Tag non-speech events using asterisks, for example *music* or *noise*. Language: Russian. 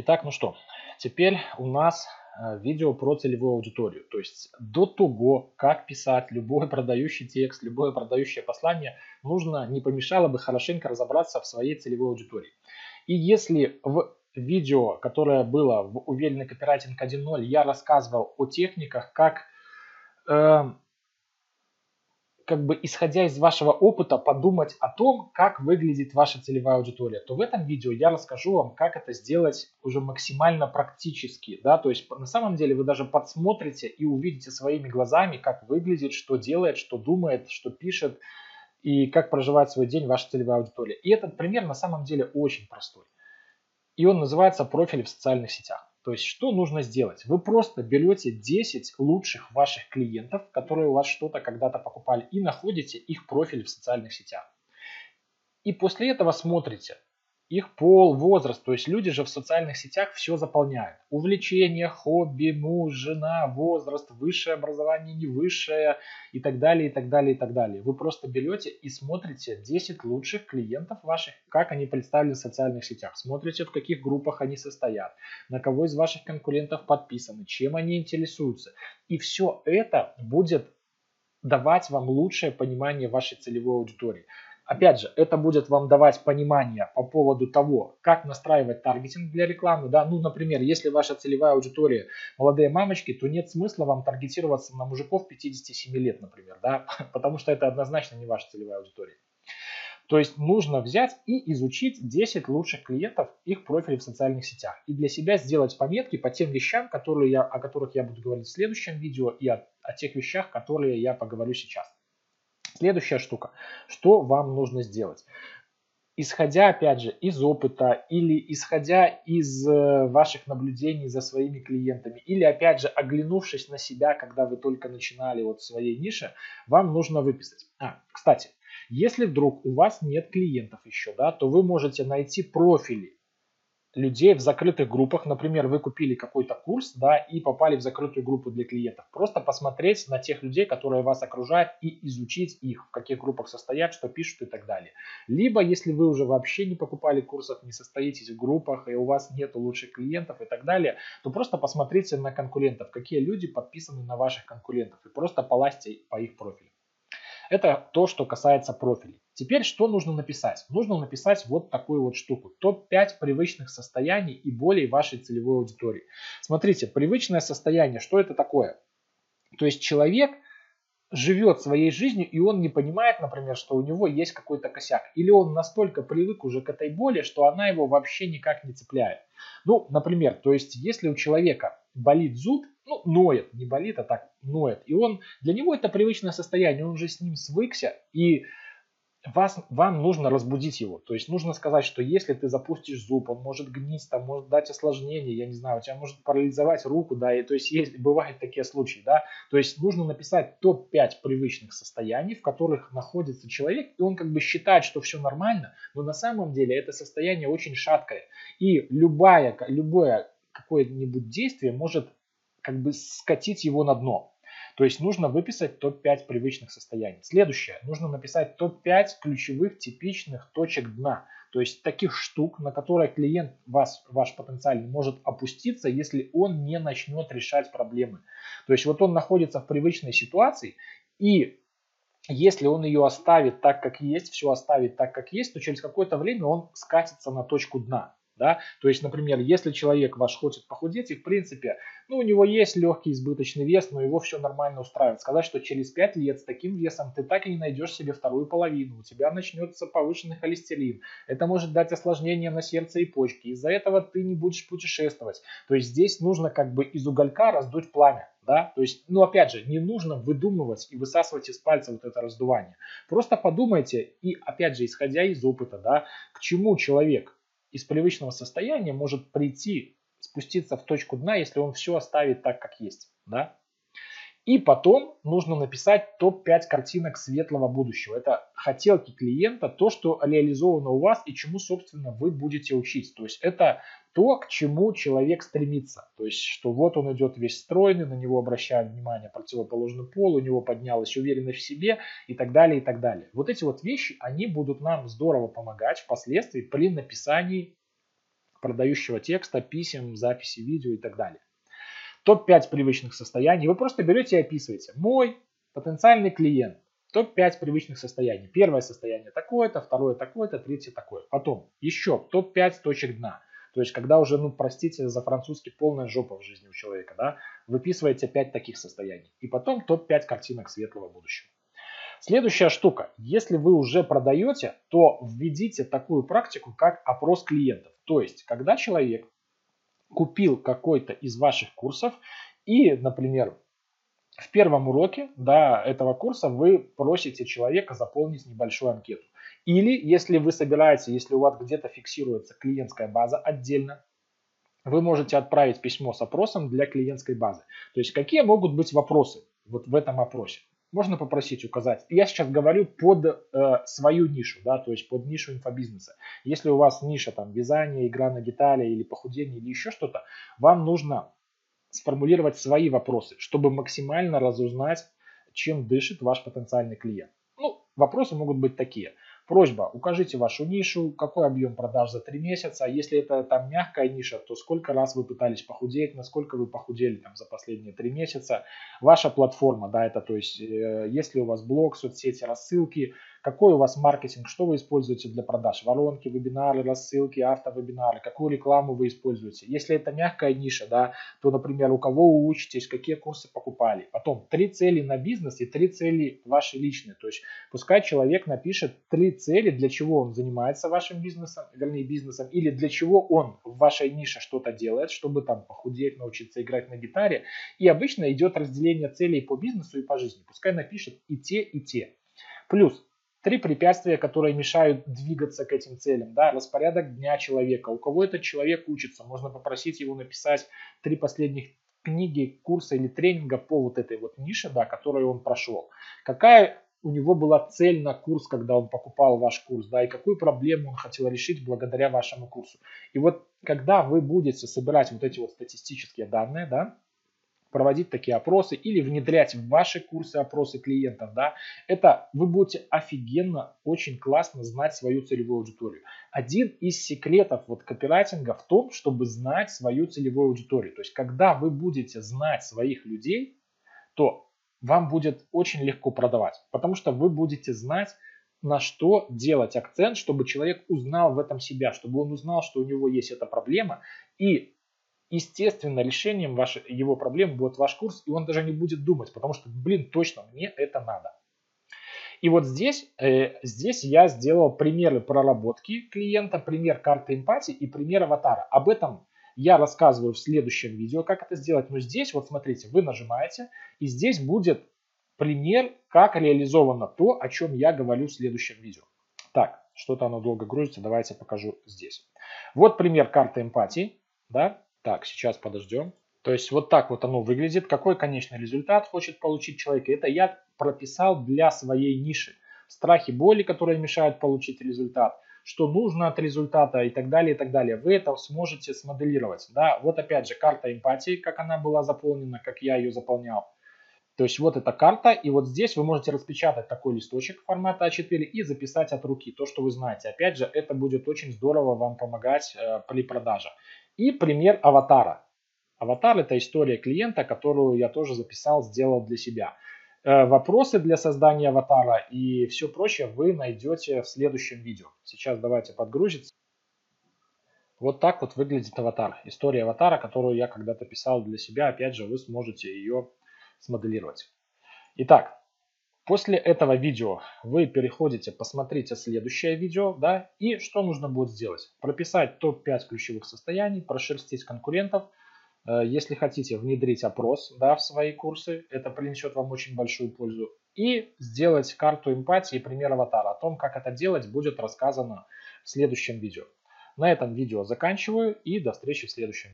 Итак, ну что, теперь у нас э, видео про целевую аудиторию. То есть до того, как писать любой *laughs* продающий текст, любое продающее послание, нужно, не помешало бы хорошенько разобраться в своей целевой аудитории. И если в видео, которое было в уверенный копирайтинг 1.0, я рассказывал о техниках, как э, как бы исходя из вашего опыта подумать о том, как выглядит ваша целевая аудитория, то в этом видео я расскажу вам, как это сделать уже максимально практически. Да? То есть на самом деле вы даже подсмотрите и увидите своими глазами, как выглядит, что делает, что думает, что пишет и как проживает свой день ваша целевая аудитория. И этот пример на самом деле очень простой. И он называется профиль в социальных сетях. То есть что нужно сделать? Вы просто берете 10 лучших ваших клиентов, которые у вас что-то когда-то покупали, и находите их профиль в социальных сетях. И после этого смотрите, их пол, возраст. То есть люди же в социальных сетях все заполняют. Увлечение, хобби, муж, жена, возраст, высшее образование, не высшее и так далее, и так далее, и так далее. Вы просто берете и смотрите 10 лучших клиентов ваших, как они представлены в социальных сетях. Смотрите, в каких группах они состоят, на кого из ваших конкурентов подписаны, чем они интересуются. И все это будет давать вам лучшее понимание вашей целевой аудитории. Опять же, это будет вам давать понимание по поводу того, как настраивать таргетинг для рекламы. Да? Ну, например, если ваша целевая аудитория молодые мамочки, то нет смысла вам таргетироваться на мужиков 57 лет, например, да? *laughs* потому что это однозначно не ваша целевая аудитория. То есть нужно взять и изучить 10 лучших клиентов, их профили в социальных сетях. И для себя сделать пометки по тем вещам, которые я, о которых я буду говорить в следующем видео, и о, о тех вещах, которые я поговорю сейчас. Следующая штука. Что вам нужно сделать? Исходя, опять же, из опыта или исходя из э, ваших наблюдений за своими клиентами, или, опять же, оглянувшись на себя, когда вы только начинали вот в своей нише, вам нужно выписать. А, кстати, если вдруг у вас нет клиентов еще, да, то вы можете найти профили людей в закрытых группах. Например, вы купили какой-то курс, да, и попали в закрытую группу для клиентов. Просто посмотреть на тех людей, которые вас окружают, и изучить их, в каких группах состоят, что пишут и так далее. Либо, если вы уже вообще не покупали курсов, не состоитесь в группах, и у вас нет лучших клиентов и так далее, то просто посмотрите на конкурентов, какие люди подписаны на ваших конкурентов, и просто полазьте по их профилю. Это то, что касается профилей. Теперь что нужно написать? Нужно написать вот такую вот штуку. Топ-5 привычных состояний и болей вашей целевой аудитории. Смотрите, привычное состояние, что это такое? То есть человек живет своей жизнью, и он не понимает, например, что у него есть какой-то косяк. Или он настолько привык уже к этой боли, что она его вообще никак не цепляет. Ну, например, то есть если у человека болит зуб, ну, ноет, не болит, а так ноет. И он, для него это привычное состояние, он уже с ним свыкся, и вас, вам нужно разбудить его. То есть нужно сказать, что если ты запустишь зуб, он может гнить, там может дать осложнение, я не знаю, у тебя может парализовать руку, да, и то есть есть, бывают такие случаи, да. То есть нужно написать топ-5 привычных состояний, в которых находится человек, и он как бы считает, что все нормально, но на самом деле это состояние очень шаткое. И любая, любое какое-нибудь действие может как бы скатить его на дно. То есть нужно выписать топ-5 привычных состояний. Следующее. Нужно написать топ-5 ключевых типичных точек дна. То есть таких штук, на которые клиент, вас, ваш потенциальный, может опуститься, если он не начнет решать проблемы. То есть вот он находится в привычной ситуации, и если он ее оставит так, как есть, все оставит так, как есть, то через какое-то время он скатится на точку дна. Да? То есть, например, если человек ваш хочет похудеть, и в принципе, ну, у него есть легкий избыточный вес, но его все нормально устраивает. Сказать, что через 5 лет с таким весом ты так и не найдешь себе вторую половину, у тебя начнется повышенный холестерин, это может дать осложнение на сердце и почки, из-за этого ты не будешь путешествовать. То есть здесь нужно как бы из уголька раздуть пламя. Да? То есть, ну опять же, не нужно выдумывать и высасывать из пальца вот это раздувание. Просто подумайте и опять же, исходя из опыта, да, к чему человек из привычного состояния может прийти, спуститься в точку дна, если он все оставит так, как есть. Да? И потом нужно написать топ-5 картинок светлого будущего. Это хотелки клиента, то, что реализовано у вас и чему, собственно, вы будете учить. То есть это то, к чему человек стремится. То есть, что вот он идет весь стройный, на него обращают внимание противоположный пол, у него поднялась уверенность в себе и так далее, и так далее. Вот эти вот вещи, они будут нам здорово помогать впоследствии при написании продающего текста, писем, записи видео и так далее. Топ-5 привычных состояний. Вы просто берете и описываете. Мой потенциальный клиент. Топ-5 привычных состояний. Первое состояние такое-то, второе такое-то, третье такое. Потом еще топ-5 точек дна. То есть, когда уже, ну, простите за французский, полная жопа в жизни у человека, да, выписываете 5 таких состояний. И потом топ-5 картинок светлого будущего. Следующая штука. Если вы уже продаете, то введите такую практику, как опрос клиентов. То есть, когда человек купил какой-то из ваших курсов и, например, в первом уроке да, этого курса вы просите человека заполнить небольшую анкету. Или если вы собираете, если у вас где-то фиксируется клиентская база отдельно, вы можете отправить письмо с опросом для клиентской базы. То есть какие могут быть вопросы вот в этом опросе? Можно попросить указать. Я сейчас говорю под э, свою нишу, да, то есть под нишу инфобизнеса. Если у вас ниша там вязание, игра на гитаре или похудение или еще что-то, вам нужно сформулировать свои вопросы, чтобы максимально разузнать, чем дышит ваш потенциальный клиент. Ну, вопросы могут быть такие. Просьба, укажите вашу нишу, какой объем продаж за 3 месяца. Если это там мягкая ниша, то сколько раз вы пытались похудеть, насколько вы похудели там за последние 3 месяца. Ваша платформа, да, это то есть, э, если у вас блог, соцсети, рассылки, какой у вас маркетинг, что вы используете для продаж, воронки, вебинары, рассылки, автовебинары, какую рекламу вы используете. Если это мягкая ниша, да, то, например, у кого вы учитесь, какие курсы покупали. Потом три цели на бизнес и три цели ваши личные. То есть пускай человек напишет три цели, для чего он занимается вашим бизнесом, вернее бизнесом, или для чего он в вашей нише что-то делает, чтобы там похудеть, научиться играть на гитаре. И обычно идет разделение целей по бизнесу и по жизни. Пускай напишет и те, и те. Плюс Три препятствия, которые мешают двигаться к этим целям. Да, распорядок дня человека. У кого этот человек учится, можно попросить его написать три последних книги, курса или тренинга по вот этой вот нише, да, которую он прошел. Какая у него была цель на курс, когда он покупал ваш курс, да, и какую проблему он хотел решить благодаря вашему курсу. И вот когда вы будете собирать вот эти вот статистические данные, да, проводить такие опросы или внедрять в ваши курсы опросы клиентов, да, это вы будете офигенно, очень классно знать свою целевую аудиторию. Один из секретов вот копирайтинга в том, чтобы знать свою целевую аудиторию. То есть, когда вы будете знать своих людей, то вам будет очень легко продавать, потому что вы будете знать, на что делать акцент, чтобы человек узнал в этом себя, чтобы он узнал, что у него есть эта проблема, и естественно, решением вашей, его проблем будет ваш курс, и он даже не будет думать, потому что, блин, точно, мне это надо. И вот здесь, э, здесь я сделал примеры проработки клиента, пример карты эмпатии и пример аватара. Об этом я рассказываю в следующем видео, как это сделать. Но здесь, вот смотрите, вы нажимаете, и здесь будет пример, как реализовано то, о чем я говорю в следующем видео. Так, что-то оно долго грузится, давайте покажу здесь. Вот пример карты эмпатии. Да? Так, сейчас подождем. То есть вот так вот оно выглядит. Какой конечный результат хочет получить человек? Это я прописал для своей ниши. Страхи, боли, которые мешают получить результат, что нужно от результата и так далее, и так далее. Вы это сможете смоделировать. Да? Вот опять же карта эмпатии, как она была заполнена, как я ее заполнял. То есть вот эта карта, и вот здесь вы можете распечатать такой листочек формата А4 и записать от руки то, что вы знаете. Опять же, это будет очень здорово вам помогать э, при продаже. И пример аватара. Аватар это история клиента, которую я тоже записал, сделал для себя. Э, вопросы для создания аватара и все прочее вы найдете в следующем видео. Сейчас давайте подгрузиться. Вот так вот выглядит аватар. История аватара, которую я когда-то писал для себя. Опять же, вы сможете ее смоделировать. Итак, После этого видео вы переходите, посмотрите следующее видео, да, и что нужно будет сделать? Прописать топ-5 ключевых состояний, прошерстить конкурентов, э, если хотите внедрить опрос да, в свои курсы, это принесет вам очень большую пользу. И сделать карту эмпатии и пример аватара. О том, как это делать, будет рассказано в следующем видео. На этом видео заканчиваю и до встречи в следующем.